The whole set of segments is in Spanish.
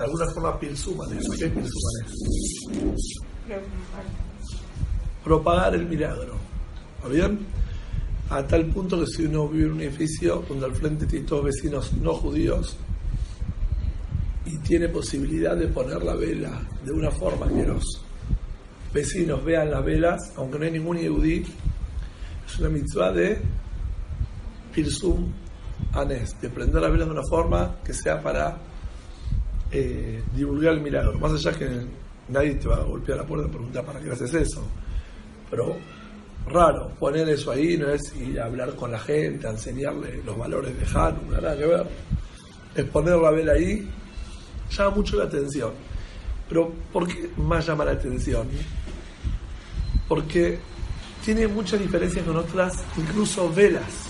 de alguna forma pilsumanes. ¿Qué es pilsumanes? Propagar el milagro. ¿Está bien? A tal punto que si uno vive en un edificio donde al frente tiene todos vecinos no judíos y tiene posibilidad de poner la vela de una forma que los vecinos vean las velas, aunque no hay ningún yudí, es una mitzvah de Pirsum Anes, de prender las velas de una forma que sea para eh, divulgar el milagro. Más allá que nadie te va a golpear la puerta y preguntar para qué haces eso. Pero raro, poner eso ahí no es ir a hablar con la gente, a enseñarle los valores de Hanukkah, nada que ver. Es poner la vela ahí, llama mucho la atención. Pero ¿por qué más llama la atención? Porque tiene mucha diferencia con otras, incluso velas.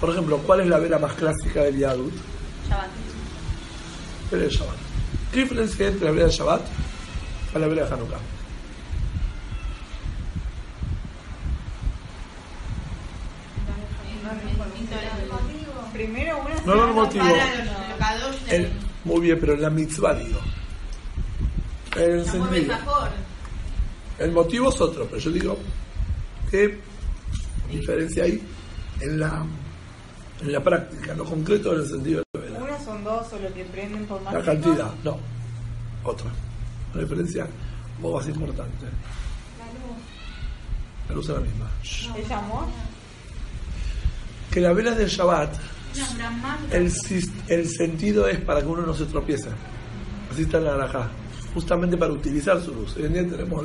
Por ejemplo, ¿cuál es la vela más clásica del Yadut? De Shabbat. ¿Qué diferencia hay entre la de Shabbat y la de Hanukkah? Primero una No, no, motivo. El- muy bien, pero en la mitzvah digo. El sentido. El motivo es otro, pero yo digo qué diferencia hay en la, en la práctica, lo concreto en el sentido de la son dos o lo que prenden por más La cantidad, no. Otra. Una diferencia poco más importante. La luz es la misma. ¿Es amor? Que las velas del Shabbat, el, el sentido es para que uno no se tropiece. Así está en la naranja. Justamente para utilizar su luz. Hoy en día tenemos,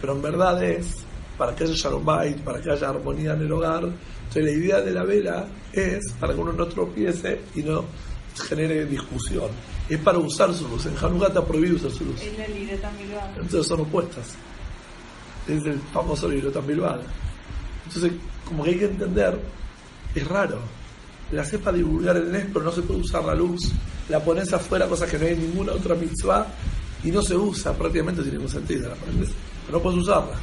pero en verdad es para que haya Shalom Bait, para que haya armonía en el hogar. Entonces la idea de la vela es para que uno no tropiece y no genere discusión. Es para usar su luz. En Hanukkah está prohibido usar su luz. Entonces son opuestas. Es el famoso libro bilbao. Entonces, como que hay que entender, es raro. La haces para divulgar el NES, pero no se puede usar la luz. La pones afuera, cosa que no hay en ninguna otra mitzvah, y no se usa, prácticamente tiene ningún sentido. La pones, pero no puedes usarla.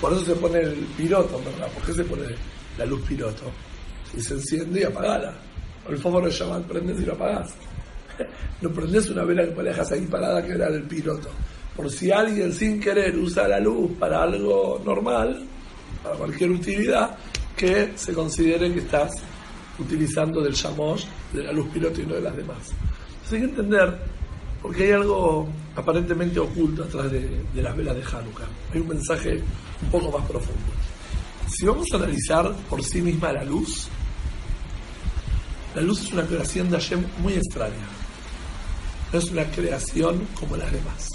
Por eso se pone el piloto, ¿verdad? ¿Por qué se pone la luz piloto? Y se enciende y apagala. El fósforo de Shabbat prendes y lo apagás. No prendes una vela que la dejas ahí parada que era el piloto. Por si alguien sin querer usa la luz para algo normal, para cualquier utilidad, que se considere que estás utilizando del shamosh, de la luz piloto y no de las demás. Entonces hay que entender, porque hay algo aparentemente oculto atrás de, de las velas de Hanukkah. Hay un mensaje un poco más profundo. Si vamos a analizar por sí misma la luz, la luz es una creación de Hashem muy extraña. No es una creación como las demás.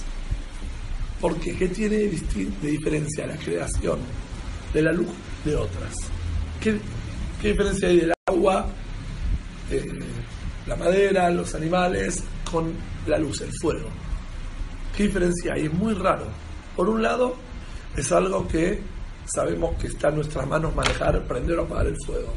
Porque ¿qué tiene de, diferencia la creación de la luz de otras? ¿Qué, qué diferencia hay del agua, eh, la madera, los animales, con la luz, el fuego? ¿Qué diferencia hay? Es muy raro. Por un lado, es algo que sabemos que está en nuestras manos manejar, prender o apagar el fuego.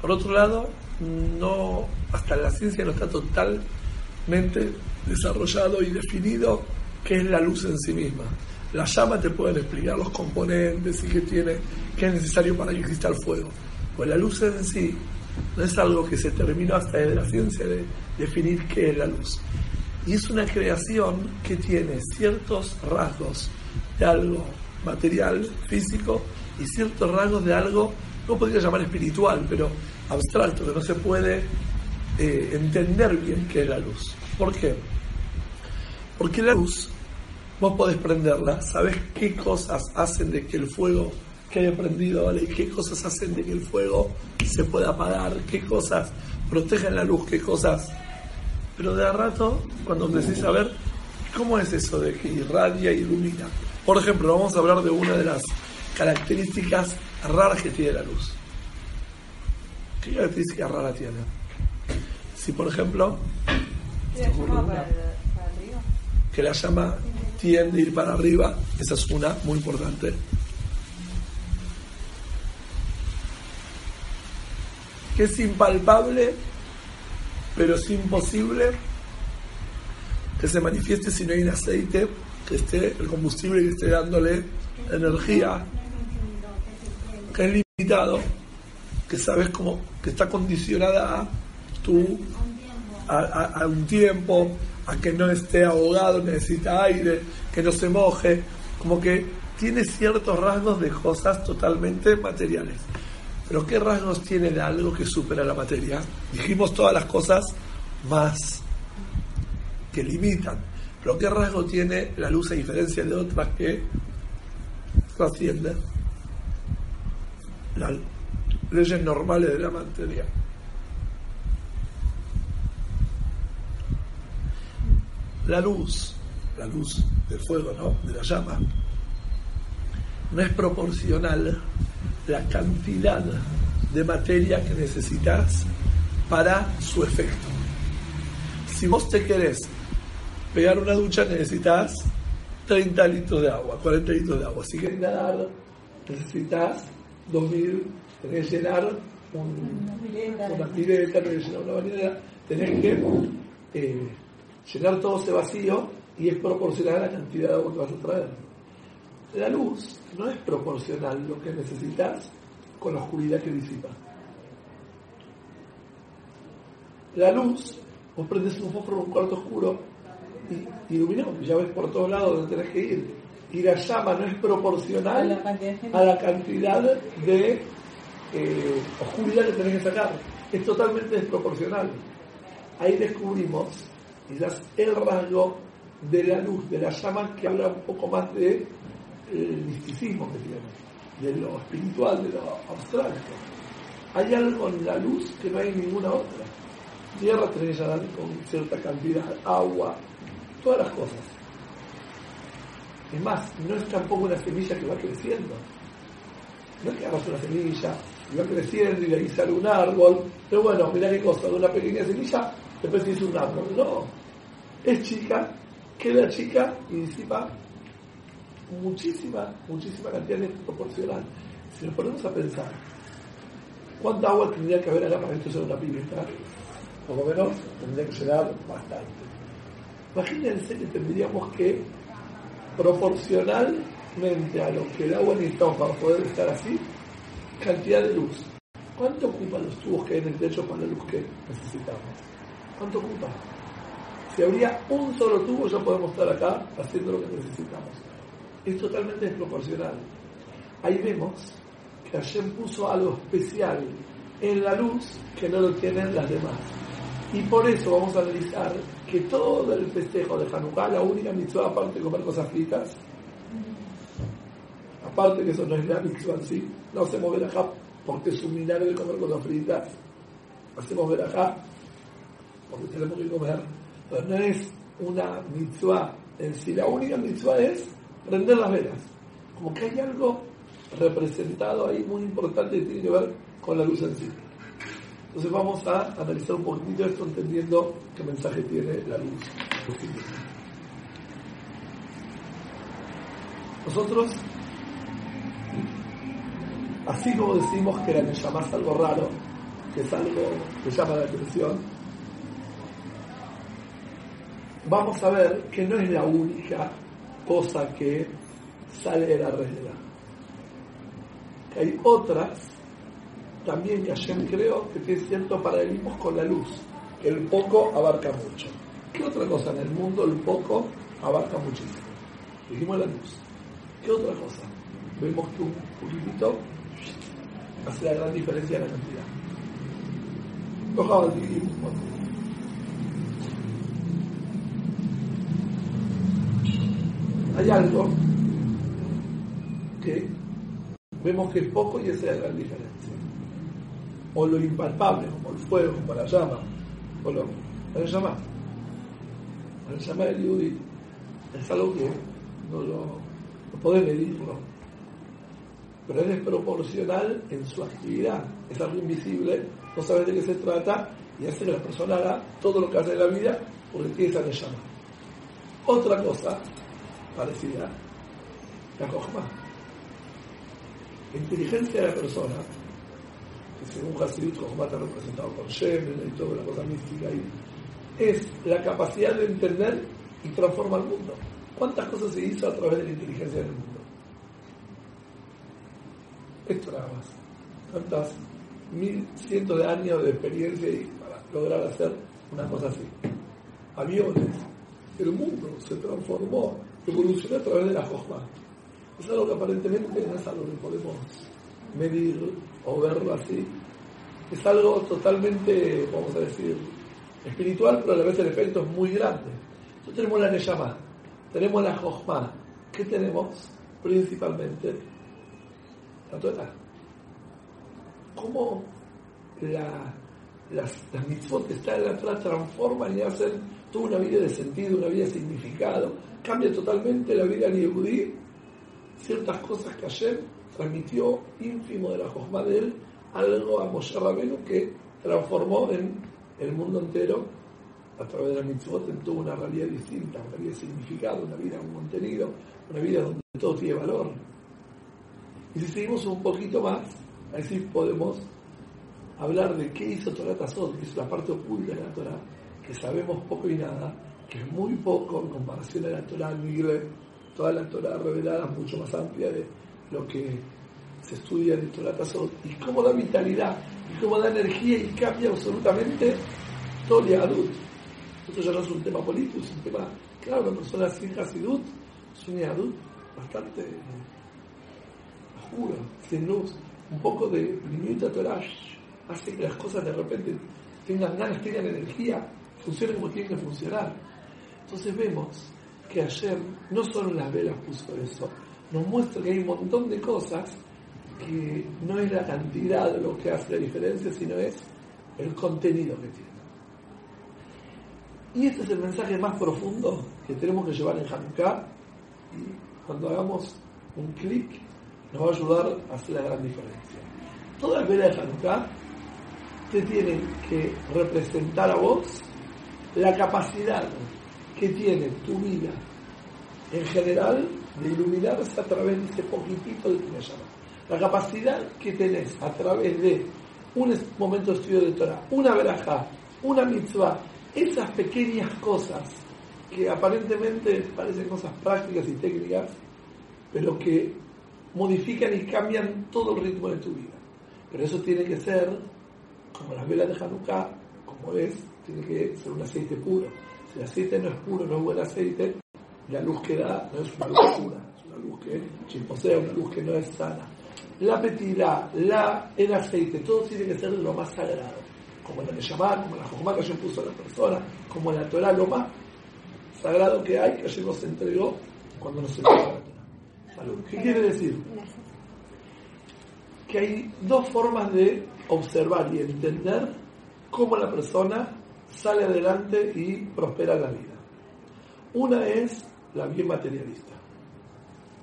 Por otro lado, no, hasta la ciencia no está totalmente desarrollado y definido qué es la luz en sí misma. La llama te pueden explicar los componentes y qué tiene, qué es necesario para que exista el fuego. Pues la luz en sí no es algo que se terminó hasta desde la ciencia de definir qué es la luz. Y es una creación que tiene ciertos rasgos de algo material, físico, y ciertos rasgos de algo, no podría llamar espiritual, pero abstracto, que no se puede eh, entender bien qué es la luz. ¿Por qué? Porque la luz, vos podés prenderla, sabés qué cosas hacen de que el fuego quede prendido, ¿vale? qué cosas hacen de que el fuego se pueda apagar, qué cosas protegen la luz, qué cosas pero de a rato, cuando decís a ver, ¿cómo es eso de que irradia y ilumina? Por ejemplo, vamos a hablar de una de las características raras que tiene la luz. ¿Qué característica rara tiene? Si, por ejemplo, que la llama tiende a ir para arriba, esa es una muy importante. Que es impalpable, pero es imposible que se manifieste si no hay un aceite que esté, el combustible que esté dándole energía, que es limitado, que sabes cómo, que está condicionada a tu a, un tiempo, a que no esté ahogado, necesita aire, que no se moje, como que tiene ciertos rasgos de cosas totalmente materiales. Pero ¿qué rasgos tiene de algo que supera la materia? Dijimos todas las cosas más que limitan. Pero ¿qué rasgo tiene la luz a diferencia de otras que trascienden las leyes normales de la materia? La luz, la luz del fuego, ¿no? De la llama, no es proporcional la cantidad de materia que necesitas para su efecto. Si vos te querés pegar una ducha, necesitas 30 litros de agua, 40 litros de agua. Si querés nadar, necesitas 2000, tenés que llenar un, Una pileta. tenés que llenar una bañera, tenés que eh, llenar todo ese vacío y es proporcional a la cantidad de agua que vas a traer. La luz no es proporcional lo que necesitas con la oscuridad que disipa. La luz, vos prendes un fósforo en un cuarto oscuro y iluminado, ya ves por todos lados donde tenés que ir. Y la llama no es proporcional a la cantidad de eh, oscuridad que tenés que sacar. Es totalmente desproporcional. Ahí descubrimos quizás el rasgo de la luz, de la llama que habla un poco más de el misticismo que tiene, de lo espiritual, de lo abstracto. Hay algo en la luz que no hay en ninguna otra. Tierra tenés llenar con cierta cantidad, agua, todas las cosas. Es más, no es tampoco una semilla que va creciendo. No es que hagas una semilla y va creciendo y ahí sale un árbol. Pero bueno, mirá qué cosa, de una pequeña semilla después se hizo un árbol. No, es chica, queda chica y disipa muchísima, muchísima cantidad de proporcional. Si nos ponemos a pensar, ¿cuánta agua tendría que haber acá para esto sea una pileta? Por lo menos tendría que llenar bastante. Imagínense que tendríamos que proporcionalmente a lo que el agua necesitamos para poder estar así, cantidad de luz. ¿Cuánto ocupan los tubos que hay en el techo para la luz que necesitamos? ¿Cuánto ocupa? Si habría un solo tubo, ya podemos estar acá haciendo lo que necesitamos. Es totalmente desproporcional. Ahí vemos que Hashem puso algo especial en la luz que no lo tienen las demás. Y por eso vamos a analizar que todo el festejo de Hanukkah, la única mitzvah aparte de comer cosas fritas, aparte que eso no es la mitzvah en sí, no hacemos verajá porque es un milagro de comer cosas fritas, hacemos verajá porque tenemos que comer, pero no es una mitzvah en sí, la única mitzvah es prender las velas, como que hay algo representado ahí muy importante que tiene que ver con la luz en sí. Entonces vamos a analizar un poquitito esto entendiendo qué mensaje tiene la luz. Nosotros, así como decimos que la Neshama es algo raro, que es algo que llama la atención, vamos a ver que no es la única cosa que sale de la regla. Que hay otras también que Hashem creó que tiene ciertos paralelismos con la luz, que el poco abarca mucho. ¿Qué otra cosa en el mundo el poco abarca muchísimo? Dijimos la luz. ¿Qué otra cosa? Vemos que un poquitito hace la gran diferencia en la cantidad. Bueno. Hay algo que vemos que es poco y esa es la gran diferencia o lo impalpable, como el fuego, como la llama, o lo, la llama, la llama del Yudi, es algo que no lo no podés medirlo, pero es desproporcional en su actividad, es algo invisible, no sabes de qué se trata y hace que la persona haga todo lo que hace en la vida porque tiene esa llama. Otra cosa parecida, la cojma. La inteligencia de la persona que según Hasidut Jochma está representado con Shemen y toda la cosa mística ahí, es la capacidad de entender y transformar el mundo. ¿Cuántas cosas se hizo a través de la inteligencia del mundo? Esto nada más. ¿Cuántas mil cientos de años de experiencia y para lograr hacer una cosa así? Aviones, el mundo se transformó, evolucionó a través de la Jojma. Es algo que aparentemente no es algo que podemos medir o verlo así. Es algo totalmente, vamos a decir, espiritual, pero a la vez el efecto es muy grande. Entonces tenemos la Neyama, tenemos la Jojma. ¿Qué tenemos? Principalmente ¿Cómo la, las, las mitzvot que están en la Torah transforman y hacen toda una vida de sentido, una vida de significado? Cambia totalmente la vida de Yehudi. Ciertas cosas que ayer transmitió ínfimo de la Jojma de él, algo a Moshe que transformó en el mundo entero a través de la mitzvot en toda una realidad distinta, una vida de significado, una vida con contenido, una vida donde todo tiene valor. Y si seguimos un poquito más, así podemos hablar de qué hizo Torah Tazot, que es la parte oculta de la Torah, que sabemos poco y nada, que es muy poco en comparación a la Torah Migre, toda la Torah revelada mucho más amplia de lo que se estudia en Torah y cómo da vitalidad, y cómo da energía y cambia absolutamente todo el Yadut. Esto ya no es un tema político, es un tema, claro, una persona sin Hasidut es un Yadut bastante oscuro, sin luz, un poco de minuta Torah hace que las cosas de repente tengan ganas, tengan energía, funcionen como tienen que funcionar. Entonces vemos que ayer no solo las velas puso eso, nos muestra que hay un montón de cosas que no es la cantidad de lo que hace la diferencia, sino es el contenido que tiene. Y este es el mensaje más profundo que tenemos que llevar en Hanukkah y cuando hagamos un clic nos va a ayudar a hacer la gran diferencia. Todas las velas de Hanukkah te tienen que representar a vos la capacidad que tiene tu vida en general de iluminarse a través de ese poquitito de llama. La capacidad que tenés a través de un momento de estudio de Torah, una verajá, una mitzvah, esas pequeñas cosas que aparentemente parecen cosas prácticas y técnicas, pero que modifican y cambian todo el ritmo de tu vida. Pero eso tiene que ser, como las velas de Hanukkah, como es, tiene que ser un aceite puro. Si el aceite no es puro, no es buen aceite, la luz que da no es una luz pura, es una luz que chimposea, una luz que no es sana. La petila, la, el aceite, todo tiene que ser lo más sagrado. Como la Neyamá, como la Jojma que Hashem puso a la persona, como la Torah, lo más sagrado que hay que Hashem nos entregó cuando nos entregó. Salud. ¿Qué quiere decir? Que hay dos formas de observar y entender cómo la persona sale adelante y prospera en la vida. Una es la bien materialista.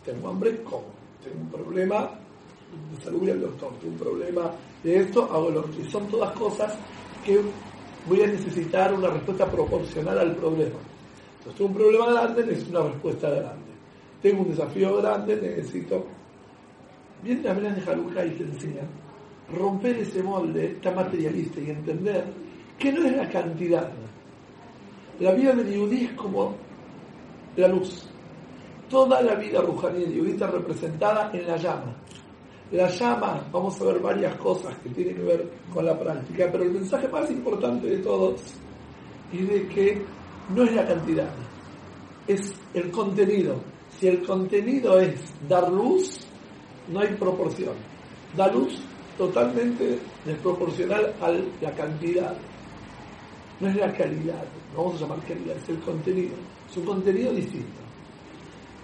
Tengo hambre, como. Tengo un problema de salud, voy al doctor. Tengo un problema de esto, hago lo otro. Y son todas cosas que voy a necesitar una respuesta proporcional al problema. Entonces, tengo un problema grande, necesito una respuesta grande. Tengo un desafío grande, necesito. La velas de Haruka y te enseñan romper ese molde tan materialista y entender que no es la cantidad. La vida de Yudí es como la luz. Toda la vida rujaní de Yudí está representada en la llama. La llama, vamos a ver varias cosas que tienen que ver con la práctica, pero el mensaje más importante de todos es de que no es la cantidad, es el contenido. Si el contenido es dar luz, no hay proporción. Da luz totalmente desproporcional a la cantidad. No es la calidad, no vamos a llamar calidad, es el contenido. Es un contenido distinto.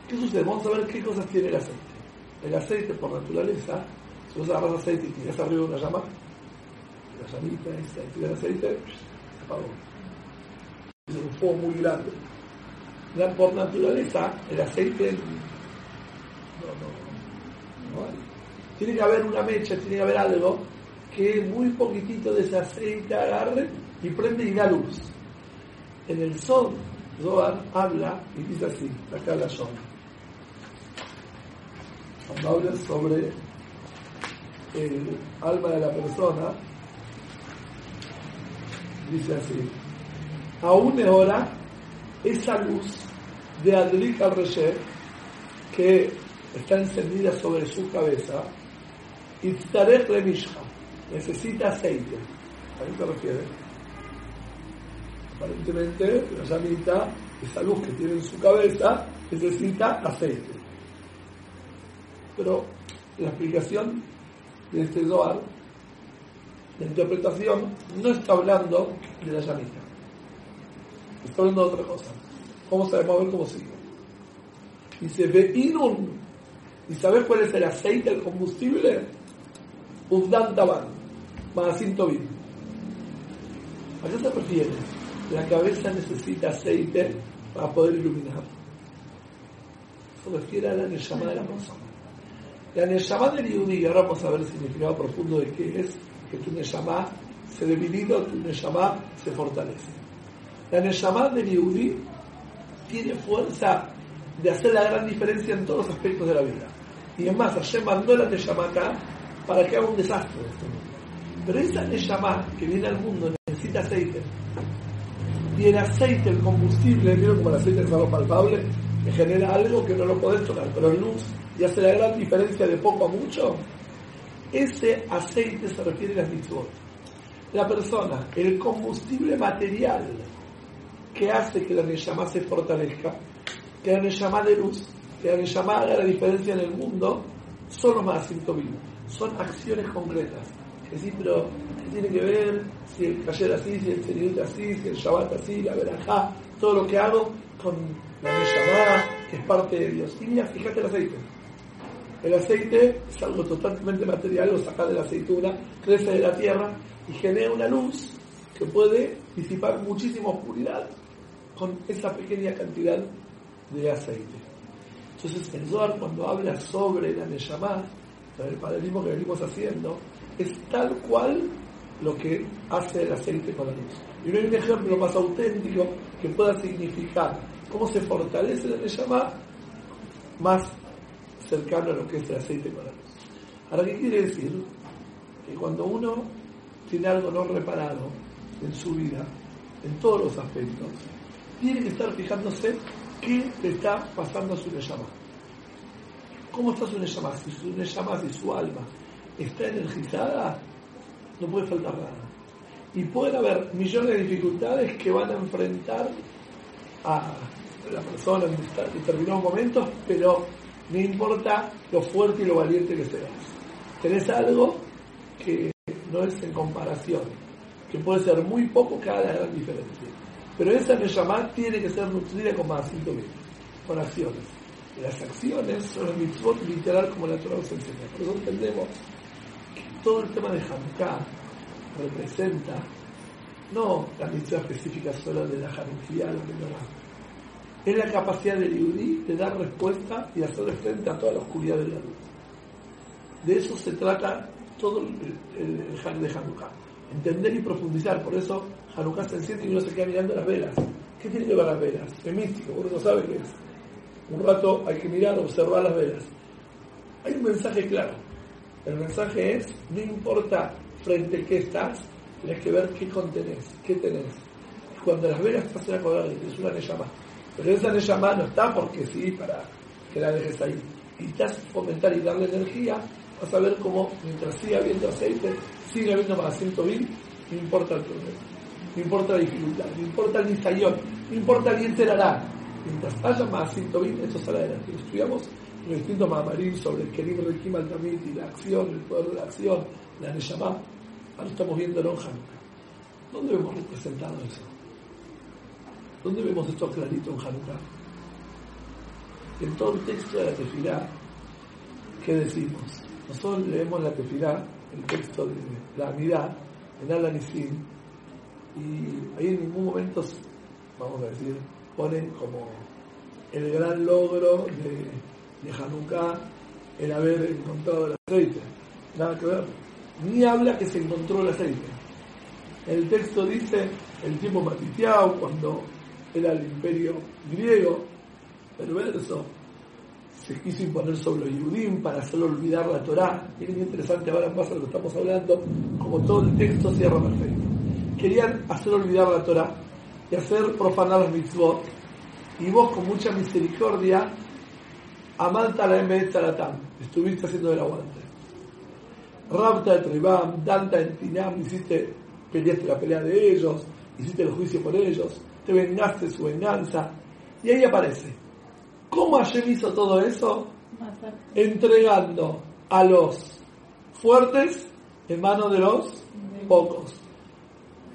¿Qué sucede? Vamos a ver qué cosas tiene el aceite. El aceite, por naturaleza, si vos agarras aceite y tiras arriba una llama, la llamita esa, y aceite, se apagó. Es un fuego muy grande. Por naturaleza, el aceite no, no. Tiene que haber una mecha, tiene que haber algo que muy poquitito de ese aceite agarre y prende y da luz. En el sol, Zohar habla y dice así, acá la zona. Cuando habla sobre el alma de la persona, dice así, aún ahora esa luz de Adlik al que está encendida sobre su cabeza, y Lemishcha, necesita aceite. ¿A qué se refiere? Aparentemente la llamita esa luz que tiene en su cabeza, necesita aceite. Pero la explicación de este Zohar, la interpretación, no está hablando de la llamita. Está hablando de otra cosa. Vamos a ver cómo sigue. Dice, ve inun. ¿Y sabes cuál es el aceite, el combustible? Ufdan taban, Madasim Tobin. ¿A qué se refiere? La cabeza necesita aceite para poder iluminar. Se refiere a la Neshama de la persona. La Neshama del Yudí, ahora vamos a ver el significado profundo de qué es que tu Neshama se debilita, tu Neshama se fortalece. La Neshama del Yudí tiene fuerza de hacer la gran diferencia en todos los aspectos de la vida. Y es más, Hashem mandó la Neshama acá para que haga un desastre de este mundo. Pero esa Neshama que viene al mundo necesita aceite. Y el aceite, el combustible, mira como el aceite es algo palpable, que genera algo que no lo podés tocar, pero en luz y hace la gran diferencia de poco a mucho. Ese aceite se refiere a las mitzvot. La persona, el combustible material que hace que la Neshama se fortalezca, que la Neshama de luz, que la Neshama haga la diferencia en el mundo, son los más vivos. Son acciones concretas. Es decir, pero ¿qué tiene que ver si el taller así, si el Seniut así, si el Shabbat así, la verajá, todo lo que hago con la Neshama, que es parte de Dios? Y mira, fíjate el aceite. El aceite es algo totalmente material, lo saca de la aceituna, crece de la tierra y genera una luz que puede disipar muchísima oscuridad con esa pequeña cantidad de aceite. Entonces el Zohar cuando habla sobre la Neshama, el paralelismo que venimos haciendo, es tal cual lo que hace el aceite con la luz. Y no hay un ejemplo más auténtico que pueda significar cómo se fortalece la Neshama más cercano a lo que es el aceite con la luz. Ahora, ¿qué quiere decir? Que cuando uno tiene algo no reparado en su vida, en todos los aspectos, tiene que estar fijándose qué le está pasando a su Neshama. ¿Cómo está su Neshama? Si su Neshama, si su alma está energizada, no puede faltar nada. Y pueden haber millones de dificultades que van a enfrentar a la persona en determinados momentos, pero no importa lo fuerte y lo valiente que seas. Tenés algo que no es en comparación, que puede ser muy poco haga la gran diferencia. Pero esa Neshama tiene que ser nutrida con más con acciones. Las acciones son el mitzvot literal como la Torah nos enseña. Por eso entendemos que todo el tema de Hanukkah representa no la mitzvah específica solo de la Hanukkah, la menorá, es la capacidad del Yudí de dar respuesta y hacerle frente a toda la oscuridad de la luz. De eso se trata todo el, el, de Hanukkah. Entender y profundizar. Por eso Hanukkah se enciende y uno se queda mirando las velas. ¿Qué tiene que ver las velas? Es místico, uno no sabe qué es. Un rato hay que mirar, observar las velas. Hay un mensaje claro. El mensaje es, no importa frente a qué estás, tienes que ver qué contenés, qué tenés. Cuando las velas pasan a acordar, es una llama pero esa Neshama no está porque sí, para que la dejes ahí. Y te fomentar y darle energía, vas a ver cómo mientras siga habiendo aceite, sigue habiendo más asiento vil, no importa el problema, no importa la dificultad, no importa el nisayón, no importa el enterará. Mientras haya más asiento vil, esto sale adelante. Estudiamos los distintos mamarín sobre el Kerim Rekim al y la acción, el poder de la acción, la Neshama. Ahora estamos viendo en Hanukkah. ¿Dónde vemos representado eso? ¿Dónde vemos esto clarito en Hanukkah? En todo el texto de la tefilá, ¿qué decimos? Nosotros leemos la tefilá, el texto de la Amidad, en Al-Anisim, y ahí en ningún momento, vamos a decir, ponen como el gran logro de, de Hanukkah el haber encontrado el aceite. Nada que ver. Ni habla que se encontró el aceite. El texto dice el tiempo matiteado, cuando era el imperio griego perverso, se quiso imponer sobre los Yudim para hacerlo olvidar la Torá. Es interesante ahora pasa lo que estamos hablando, como todo el texto cierra perfecto. Querían hacer olvidar la Torá y hacer profanar los mitzvot. Y vos con mucha misericordia, amanta la Emet estuviste haciendo el aguante. Rapta de Tribam, Danta en Tinam, hiciste, peleaste la pelea de ellos, hiciste el juicio por ellos, te vengaste su venganza, Y ahí aparece. ¿Cómo Hashem hizo todo eso? Entregando a los fuertes en manos de los pocos.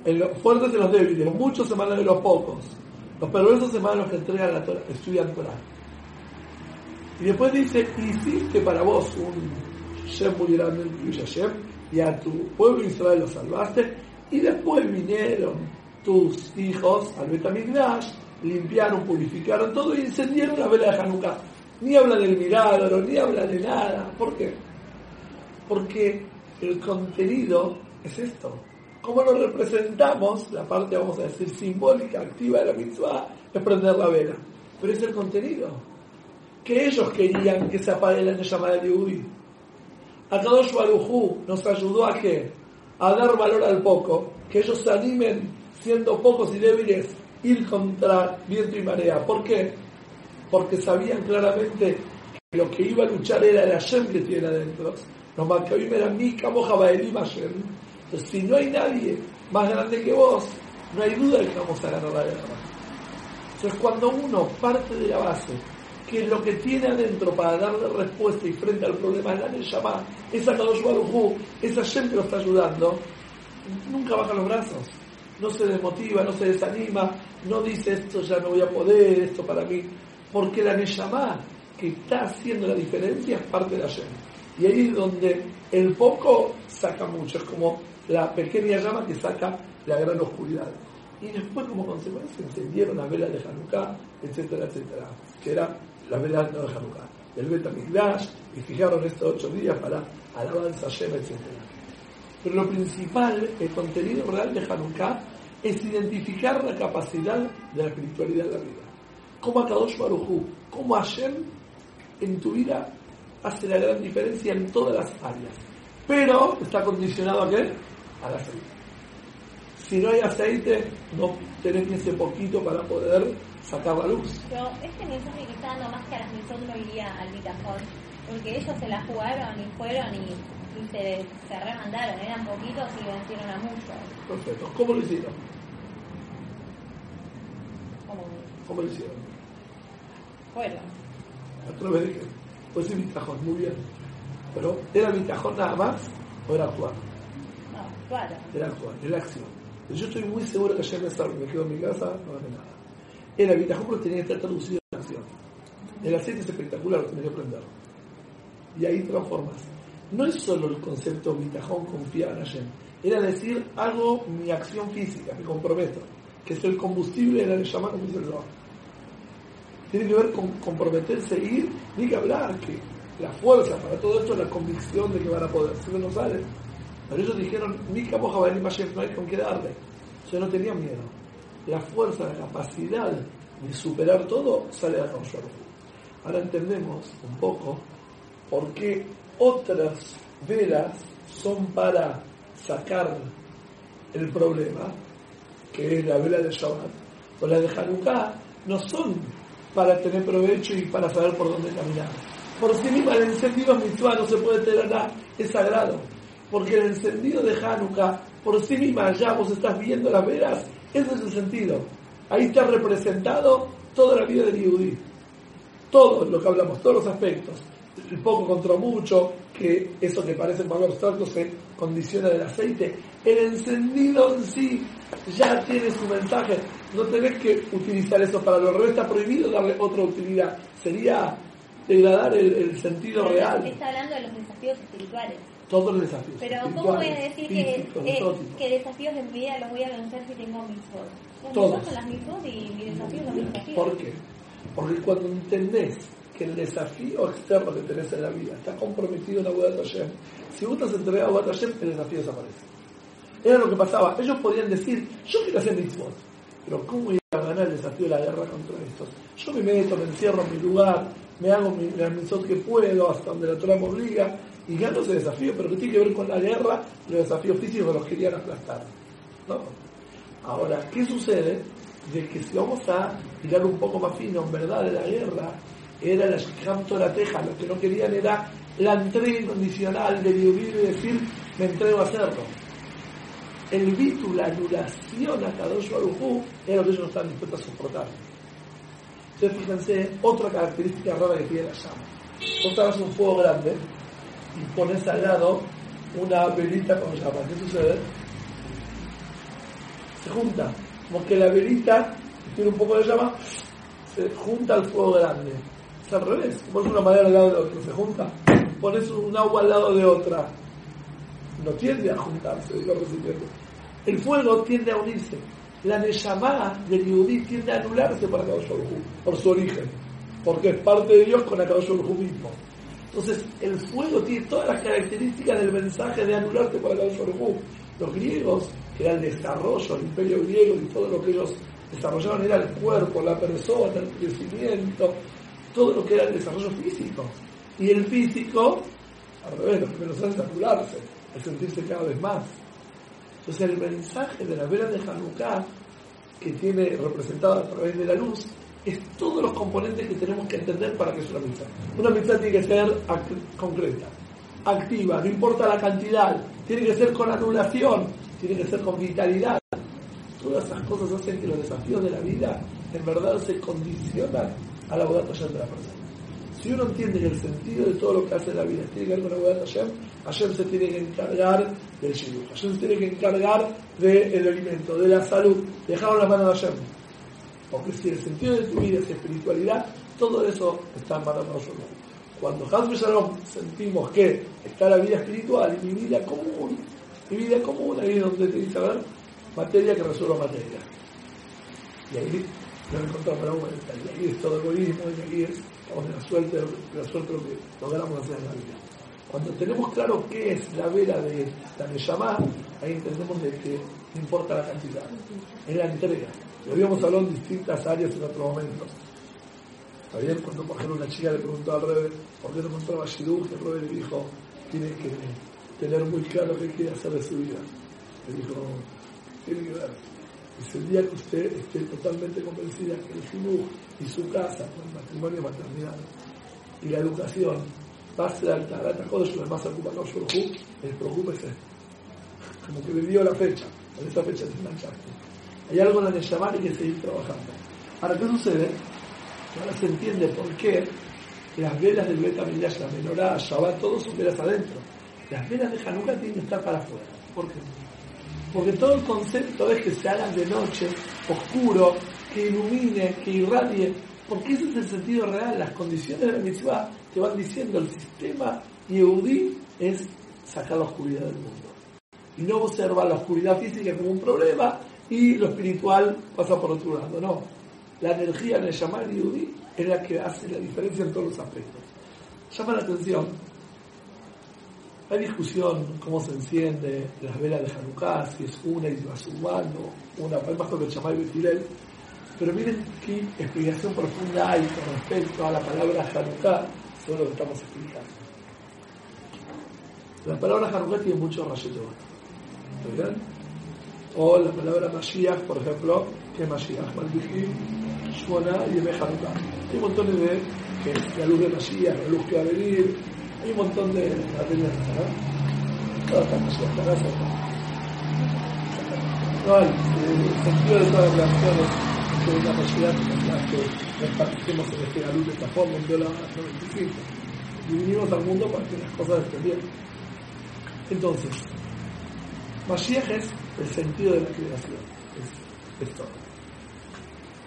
En los fuertes y los débiles, los muchos en manos de los pocos. Los perversos en manos de los que entregan la Torah, estudian Torah. Y después dice, hiciste para vos un Shem muy grande y a tu pueblo Israel lo salvaste, y después vinieron tus hijos al Betamigdash, limpiaron, purificaron todo y encendieron la vela de Hanukkah. Ni habla del milagro, ni habla de nada. ¿Por qué? Porque el contenido es esto. ¿Cómo lo representamos? La parte, vamos a decir, simbólica, activa de la mitzvah, es prender la vela. Pero es el contenido. Que ellos querían que se apague la llamada de Yehudi. Akadosh Barujú nos ayudó a qué? A dar valor al poco. Que ellos se animen, siendo pocos y débiles, ir contra viento y marea. ¿Por qué? Porque sabían claramente que lo que iba a luchar era el Hashem que tiene adentro. Los Maccabim eran mi Moja Baelim Hashem. Entonces, si no hay nadie más grande que vos, no hay duda de que vamos a ganar la guerra. Entonces, cuando uno parte de la base, que lo que tiene adentro para darle respuesta y frente al problema es la Neshama, esa Kadosh Baruj esa Hashem que lo está ayudando, nunca baja los brazos, no se desmotiva, no se desanima, no dice esto ya no voy a poder, esto para mí, porque la Neshama que está haciendo la diferencia es parte de Hashem. Y ahí es donde el poco saca mucho, es como la pequeña llama que saca la gran oscuridad. Y después, como consecuencia, encendieron las velas de Hanukkah, etcétera, etcétera, que era la vela no de Hanukkah, del Bet HaMikdash, y fijaron estos ocho días para alabanza Hashem, etcétera. Pero lo principal, el contenido real de Hanukkah, es identificar la capacidad de la espiritualidad de la vida. Como Akadosh Barujú, como Hashem en tu vida hace la gran diferencia en todas las áreas. Pero está condicionado a qué? Al aceite. Si no hay aceite, no tenés ni ese poquito para poder sacar la luz. Pero este mensaje que está dando más que a las no iría al bitajón, porque ellos se la jugaron y fueron y, y se, se remandaron, eran poquitos y vencieron a muchos. Perfecto. ¿Cómo lo hicieron? Como ¿Cómo lo hicieron? fueron. A través de qué? Pues sí, bitajón, muy bien. Pero ¿era bitajón nada más o era actuar? No, claro. Era actuar, era acción. Yo estoy muy seguro que ayer me salgo, me quedo en mi casa, no hace nada. Era bitajón porque tenía que estar traducido en acción. El aceite es espectacular, lo tenés que aprender. Y ahí transformas. No es solo el concepto bitajón confiar en Hashem, era decir, hago mi acción física, me comprometo, que es el combustible de la llama como dice el. Tiene que ver con comprometerse, ir, ni que hablar, que la fuerza para todo esto es la convicción de que van a poder, si no, no sale. Pero ellos dijeron, mi capoja va a venir no hay con qué darle. Ellos no tenían miedo. La fuerza, la capacidad de superar todo sale de. Ahora entendemos un poco por qué otras velas son para sacar el problema, que es la vela de Shabbat, o la de Hanukkah, no son para tener provecho y para saber por dónde caminar. Por sí misma el encendido mitzvah no se puede tener nada, es sagrado. Porque el encendido de Hanukkah, por sí misma ya vos estás viendo las velas, ese es el sentido. Ahí está representado toda la vida del Yehudí. Todo lo que hablamos, todos los aspectos. El poco contra mucho, que eso que parece más abstracto se condiciona del aceite. El encendido en sí ya tiene su mensaje. No tenés que utilizar eso para lo real, está prohibido darle otra utilidad. Sería degradar el, el sentido Pero real. Está hablando de los desafíos espirituales. Todos los desafíos. Pero ¿cómo voy a decir que, físicos, eh, que desafíos de mi vida los voy a vencer si tengo mis? Las Todos. son las misot y son mis desafíos. ¿Por qué? Porque cuando entendés que el desafío externo que tenés en la vida está comprometido en Abudat Hashem, si vos estás entregado a Abudat Hashem, el desafío desaparece. Era lo que pasaba. Ellos podían decir, yo quiero hacer mitzvot, pero ¿cómo ir a ganar el desafío de la guerra contra estos? Yo me meto, me encierro en mi lugar, me hago mi, la que puedo, hasta donde la Torah me obliga, y gano ese desafío, pero que tiene que ver con la guerra los desafíos físicos que los querían aplastar. ¿no? Ahora, ¿qué sucede? De que si vamos a tirar un poco más fino, en verdad, de la guerra, era la Shikam Torateja, lo que no querían era la entrega incondicional de vivir y decir, me entrego a hacerlo. El bitu, la anulación a Kadosh Baruj Hu, era lo que ellos no estaban dispuestos a soportar. Entonces fíjense, otra característica rara que tiene la llama. Vos agarras un fuego grande y pones al lado una velita con llama. ¿Qué sucede? Se junta. Como que la velita tiene un poco de llama, se junta al fuego grande. Es al revés. Pones una madera al lado de otra, se junta. Pones un agua al lado de otra. No tiende a juntarse, recipiente. El fuego tiende a unirse. La Neshama del Yudí tiende a anularse para Kadosh por su origen. Porque es parte de Dios con Hu mismo. Entonces, el fuego tiene todas las características del mensaje de anularse para Kadosh. Los griegos, que era el desarrollo, el imperio griego y todo lo que ellos desarrollaban era el cuerpo, la persona, el crecimiento, todo lo que era el desarrollo físico. Y el físico, al revés, lo que nos hace es anularse, es sentirse cada vez más. Entonces el mensaje de la vela de Hanukkah, que tiene representado a través de la luz, es todos los componentes que tenemos que entender para que es una mitzvah. Una mitzvah tiene que ser concreta, activa, no importa la cantidad, tiene que ser con anulación, tiene que ser con vitalidad. Todas esas cosas hacen que los desafíos de la vida en verdad se condicionan a la boda Hashem de la persona. Si uno entiende que el sentido de todo lo que hace la vida tiene que ver con la boda Hashem, Hashem se tiene que encargar del shiur, Hashem se tiene que encargar del alimento, de la salud, dejarlo en las manos de Hashem. Porque si el sentido de tu vida es espiritualidad, todo eso está en manos de nosotros. Cuando Hasbe Shalom sentimos que está la vida espiritual y mi vida común, mi vida común, ahí es donde te dice, a ver, materia que resuelva materia. Y ahí nos encontramos la vuelta, y ahí es todo egoísmo, y ahí es, la suerte, la lo que logramos hacer en la vida. Cuando tenemos claro qué es la vela de la Neshama, ahí entendemos de que no importa la cantidad, es la entrega. Lo habíamos hablado en distintas áreas en otro momento. ¿Está bien? Cuando, por ejemplo, una chica le preguntó al Rebe por qué no encontraba Shidduch, el Rebe le dijo, tiene que tener muy claro qué quiere hacer de su vida. Le dijo, tiene que ver. Dice, el día que usted esté totalmente convencida que el Shidduch y su casa, el matrimonio maternidad, y la educación va a ser alta, la más ocupa no les preocúpese. Como que le dio la fecha, en esta fecha te enganchaste. Hay algo en la Neshama y hay que seguir trabajando. Ahora, ¿qué sucede? Ahora se entiende por qué las velas del Beta Midrash, la menorá, Shabbat, todos son velas adentro. Las velas de Hanukkah tienen que estar para afuera. ¿Por qué? Porque todo el concepto es que se hagan de noche, oscuro, que ilumine, que irradie. Porque ese es el sentido real. Las condiciones de la mitzvah te van diciendo el sistema Yehudí es sacar la oscuridad del mundo. Y no observar la oscuridad física como un problema y lo espiritual pasa por otro lado. No. La energía en el llamar Yehudí es la que hace la diferencia en todos los aspectos. Llama la atención. Hay discusión cómo se enciende las velas de Hanukkah, si es una y Basumán o una, hay más que el Shamay Betilel. Pero miren qué explicación profunda hay con respecto a la palabra Hanukkah sobre lo que estamos explicando. La palabra Hanukkah tiene muchos rayos ¿Está bien? O la palabra Mashiach, por ejemplo, que Mashiach, Maldichim, Shmona y Yemé Hanukkah. Hay montones de que la luz de Mashiach, la luz que va a venir, hay un montón de materias, ¿no? Todo está Mashiach, la gracia No hay, el sentido de todas las relaciones que la Mashiach las que nos participemos en este luz de esta forma, en la 95. Y vinimos al mundo para que las cosas estén. Entonces, Mashiach es el sentido de la creación. Es, es todo.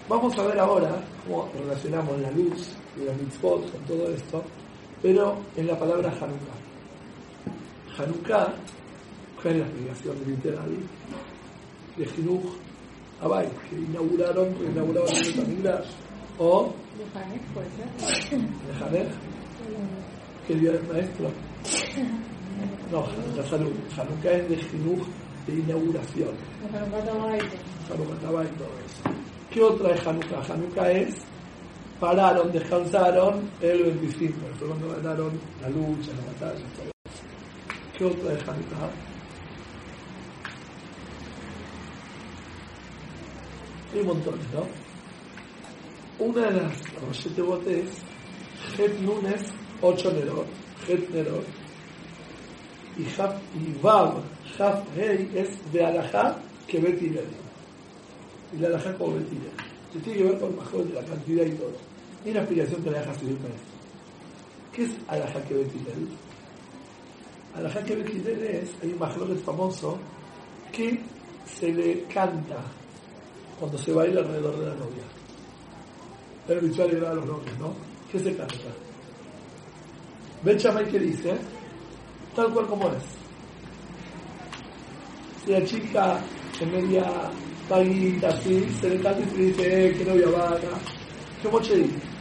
Vamos a ver ahora cómo relacionamos la luz y la mitzvot con todo esto, pero en la palabra Hanukkah. Hanukkah, ¿cuál es la explicación literal? De Jinuj Abay, que inauguraron, inauguraron el Betamigdash. O De de Hanek, que dio el maestro. No, Hanukkah, salud. Hanukkah es de Jinuj de inauguración. De Hanukkah Tabá y todo eso. ¿Qué otra es Hanukkah? Hanukkah es pararon, descansaron el 25, fue cuando ganaron la lucha, la batalla, todo. ¿Qué otra es Hanukkah? Hay montones, ¿no? Una de las Roshete Botes, Het Nunes, 8 Nerot, Het Nerot, y, Jaf, y Vav, Hei es de Alajá que Betilel. Y la Alajá como Betilel. que tiene que ver con mejor la cantidad y todo. Hay una explicación que le deja seguir para esto. ¿Qué es Alajá que Betitel? Alajá que Betitel es, hay un majlores famoso que se le canta cuando se baila alrededor de la novia. El ritual era a los novios, ¿no? ¿Qué se canta? Ben Chamay que dice, tal cual como es. Si la chica es media vaguita, así, se le canta y se dice, eh, qué novia vaga. ¿Cómo che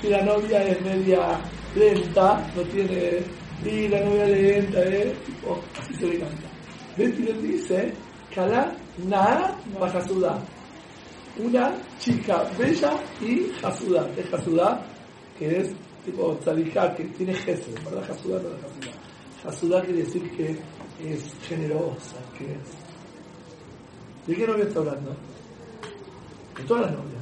Si la novia es media lenta, no tiene, y la novia lenta, eh, tipo, así se le canta. Betty le dice, Kalá Na Bajasudá. Una chica bella y Hasudá. Es Hasudá, que es tipo tzadijá, que tiene gesed, ¿verdad? Hasudá no es Hasudá. Hasudá quiere decir que es generosa, que es. ¿De qué novia está hablando? De todas las novias.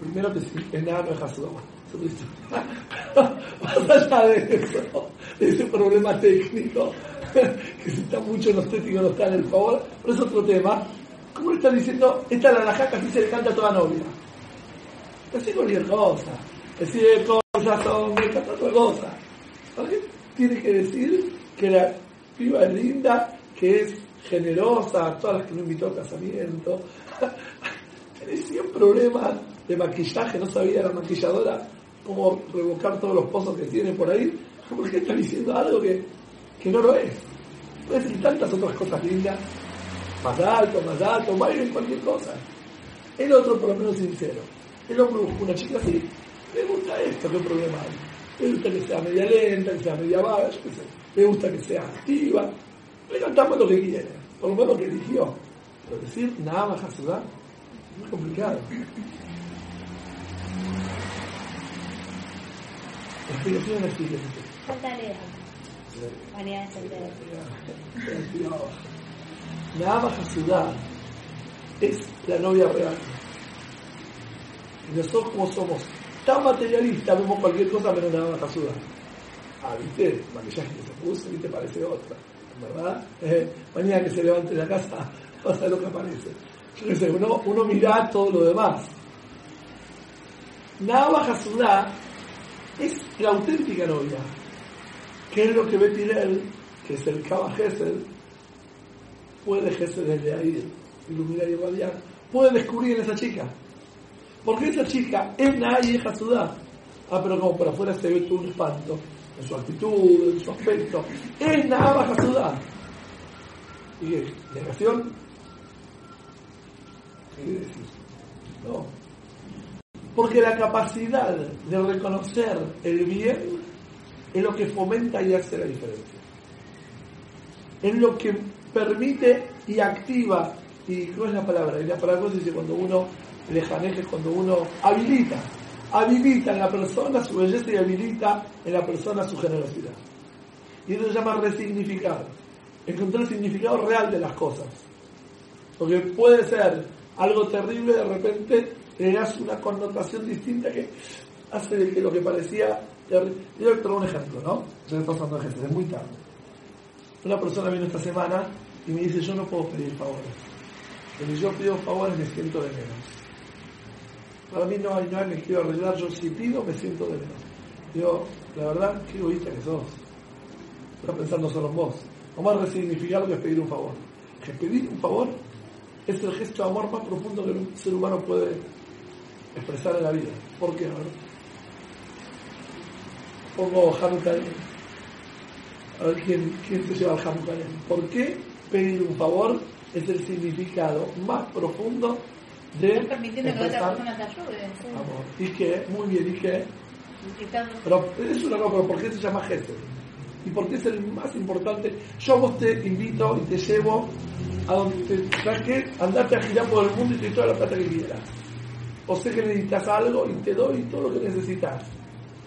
Primero nada no es Hasudá. Más allá de eso, de ese problema técnico, que si está mucho en lo estético no está en el favor, pero es otro tema. ¿Cómo le está diciendo? Esta es la que se le canta a toda novia. Decir cualquier cosa. Decir cosas, hombre, canta otra cosa. ¿Vale? Tiene que decir que la piba es linda, que es generosa, todas las que no invitó a casamiento. Tiene 100 problemas de maquillaje, no sabía la maquilladora cómo revocar todos los pozos que tiene por ahí. ¿Por qué está diciendo algo que, que no lo es? Puede decir tantas otras cosas lindas, más alto, más alto, bailen cualquier cosa. El otro, por lo menos, sincero. El hombre busca una chica así, le gusta esto, ¿qué problema hay? Le gusta que sea media lenta, que sea media vaga, yo. Le gusta que sea activa. Le cantamos lo que quiere, por lo menos que eligió. Pero decir nada más a sudar, es complicado. La explicación es la siguiente. Falta leer. Variedades enteras. Nada Hasudá es la novia real. Y nosotros como somos tan materialistas, vemos cualquier cosa menos nada Hasudá. Ah, viste, maquillaje que se puso, viste, parece otra. ¿Verdad? Eh, mañana que se levante la casa, vas a ver lo que aparece. Sé, uno, uno mira todo lo demás. Nada Hasudá es la auténtica novia. ¿Qué es lo que ve Tirel, que es el Kaba puede Gesed desde ahí, iluminar y irradiar, puede descubrir en esa chica? Porque esa chica es nada y es. Ah, pero como por afuera se ve todo un espanto, en su actitud, en su aspecto. Es nada Hasudá. ¿Y qué? ¿Negación? ¿Qué quiere decir? No. Porque la capacidad de reconocer el bien es lo que fomenta y hace la diferencia. Es lo que permite y activa, y no es la palabra, y la palabra dice cuando uno lejaneje, cuando uno habilita, habilita en la persona su belleza y habilita en la persona su generosidad. Y eso se llama resignificar, encontrar el significado real de las cosas. Porque puede ser algo terrible, de repente le das una connotación distinta que hace de que lo que parecía. Yo a un ejemplo, ¿no? Estoy pasando ejemplos, es muy tarde. Una persona vino esta semana y me dice, yo no puedo pedir favores. Pero si yo pido favores me siento de menos. Para mí no hay, no hay, me quiero arreglar, yo si pido me siento de menos. Digo, la verdad, qué egoísta que sos. Estás pensando solo en vos. Vamos a resignificar lo que es pedir un favor. Que pedir un favor es el gesto de amor más profundo que un ser humano puede expresar en la vida. ¿Por qué? Ver. Pongo Hanukkah. A ver quién, quién se lleva el Hanukkah. ¿Por qué pedir un favor es el significado más profundo de permitiendo que otra persona te ayude. amor? ¿Y qué? Muy bien, ¿y qué? Pero es una cosa, pero ¿por qué se llama Gesed? ¿Y por qué es el más importante? Yo a vos te invito y te llevo a donde te ¿sabes qué? Andate a girar por el mundo y te doy toda la plata que quieras. O sé que necesitas algo y te doy todo lo que necesitas.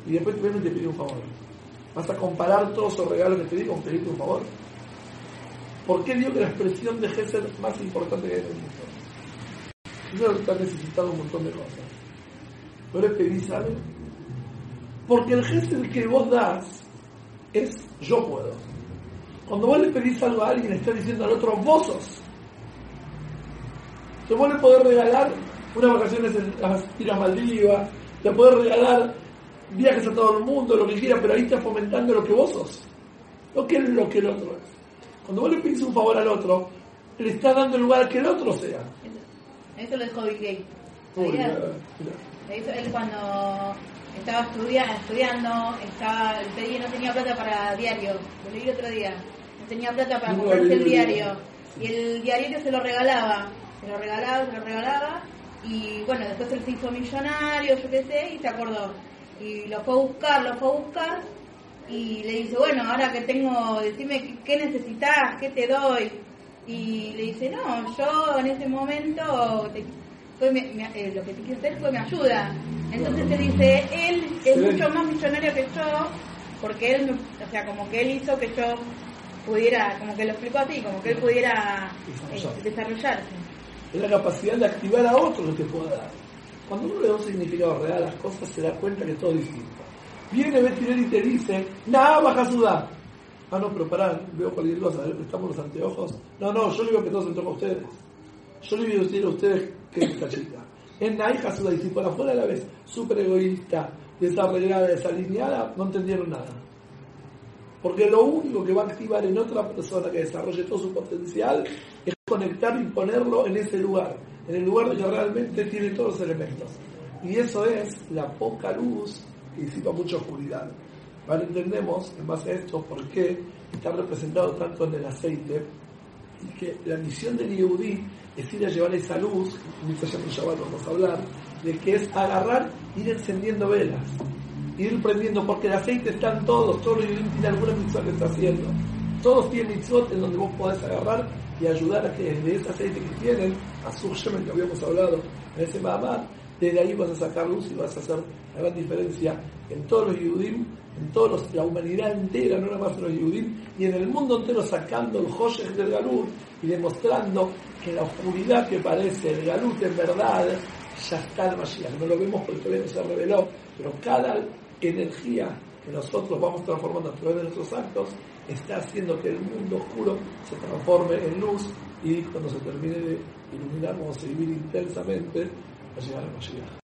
Y después te vengo y te pido un favor. ¿Vas a comparar todos esos regalos que te di con pedirte un favor? ¿Por qué digo que la expresión de Gesed más importante que el mundo? Primero está necesitando un montón de cosas. ¿No le pedís algo? Porque el gesto que vos das es yo puedo. Cuando vos le pedís algo a alguien, está diciendo al otro, vos sos. Entonces vos le podés regalar unas vacaciones en las Islas Maldivas, le podés regalar viajes a todo el mundo, lo que quieras, pero ahí estás fomentando lo que vos sos, no que lo que el otro es. Cuando vos le pides un favor al otro, le estás dando lugar a que el otro sea. Eso lo dijo Bill Gates. Él cuando estaba estudia- estudiando, estaba, el pedí no tenía plata para diario. Lo leí el otro día. No tenía plata para No, comprarse el diario. Y el diario se lo regalaba. Se lo regalaba, se lo regalaba. Y bueno, después él se hizo millonario, yo qué sé, y se acordó. Y lo fue a buscar, lo fue a buscar. Y le dice, bueno, ahora que tengo, decime qué, necesitas, qué te doy. Y le dice, no, yo en ese momento te- fue mi- eh, lo que te quise hacer fue mi ayuda. Entonces te dice, él es Sí. mucho más millonario que yo, porque él, me- o sea, como que él hizo que yo pudiera, como que lo explicó así, como que él pudiera eh, Desarrollar. desarrollarse. Es la capacidad de activar a otro lo que pueda dar. Cuando uno le da un significado real a las cosas, se da cuenta que todo es distinto. Viene Betinel y te dice, nada, baja sudar. Ah, no, pero pará, veo cualquier cosa, ¿le prestamos los anteojos? No, no, yo le digo que todos se a ustedes. Yo le digo a ustedes, a que es esta chica. Es Naija Sudá, y si por afuera la ves súper egoísta, desarreglada, desalineada, no entendieron nada. Porque lo único que va a activar en otra persona que desarrolle todo su potencial es conectar y ponerlo en ese lugar, en el lugar donde realmente tiene todos los elementos. Y eso es la poca luz que disipa mucha oscuridad. Ahora entendemos, en base a esto, por qué está representado tanto en el aceite y que la misión del Yehudí es ir a llevar esa luz, en Shabbat vamos a hablar, de que es agarrar, ir encendiendo velas, ir prendiendo, porque el aceite están todos, todos los tienen alguna mitzvah que está haciendo. Todos tienen mitzvot en donde vos podés agarrar y ayudar a que desde ese aceite que tienen, a su Shemen que habíamos hablado en ese Mahamad, desde ahí vas a sacar luz y vas a hacer la gran diferencia en todos los Yehudim, en todos los, la humanidad entera, no nada más en los Yehudim, y en el mundo entero sacando el Hoshech del Galut y demostrando que la oscuridad que parece el Galut en verdad ya está el Mashiach. No lo vemos porque todavía no se reveló, pero cada energía que nosotros vamos transformando a través de nuestros actos está haciendo que el mundo oscuro se transforme en luz y cuando se termine de iluminar vamos a vivir intensamente a llegar al Mashiach.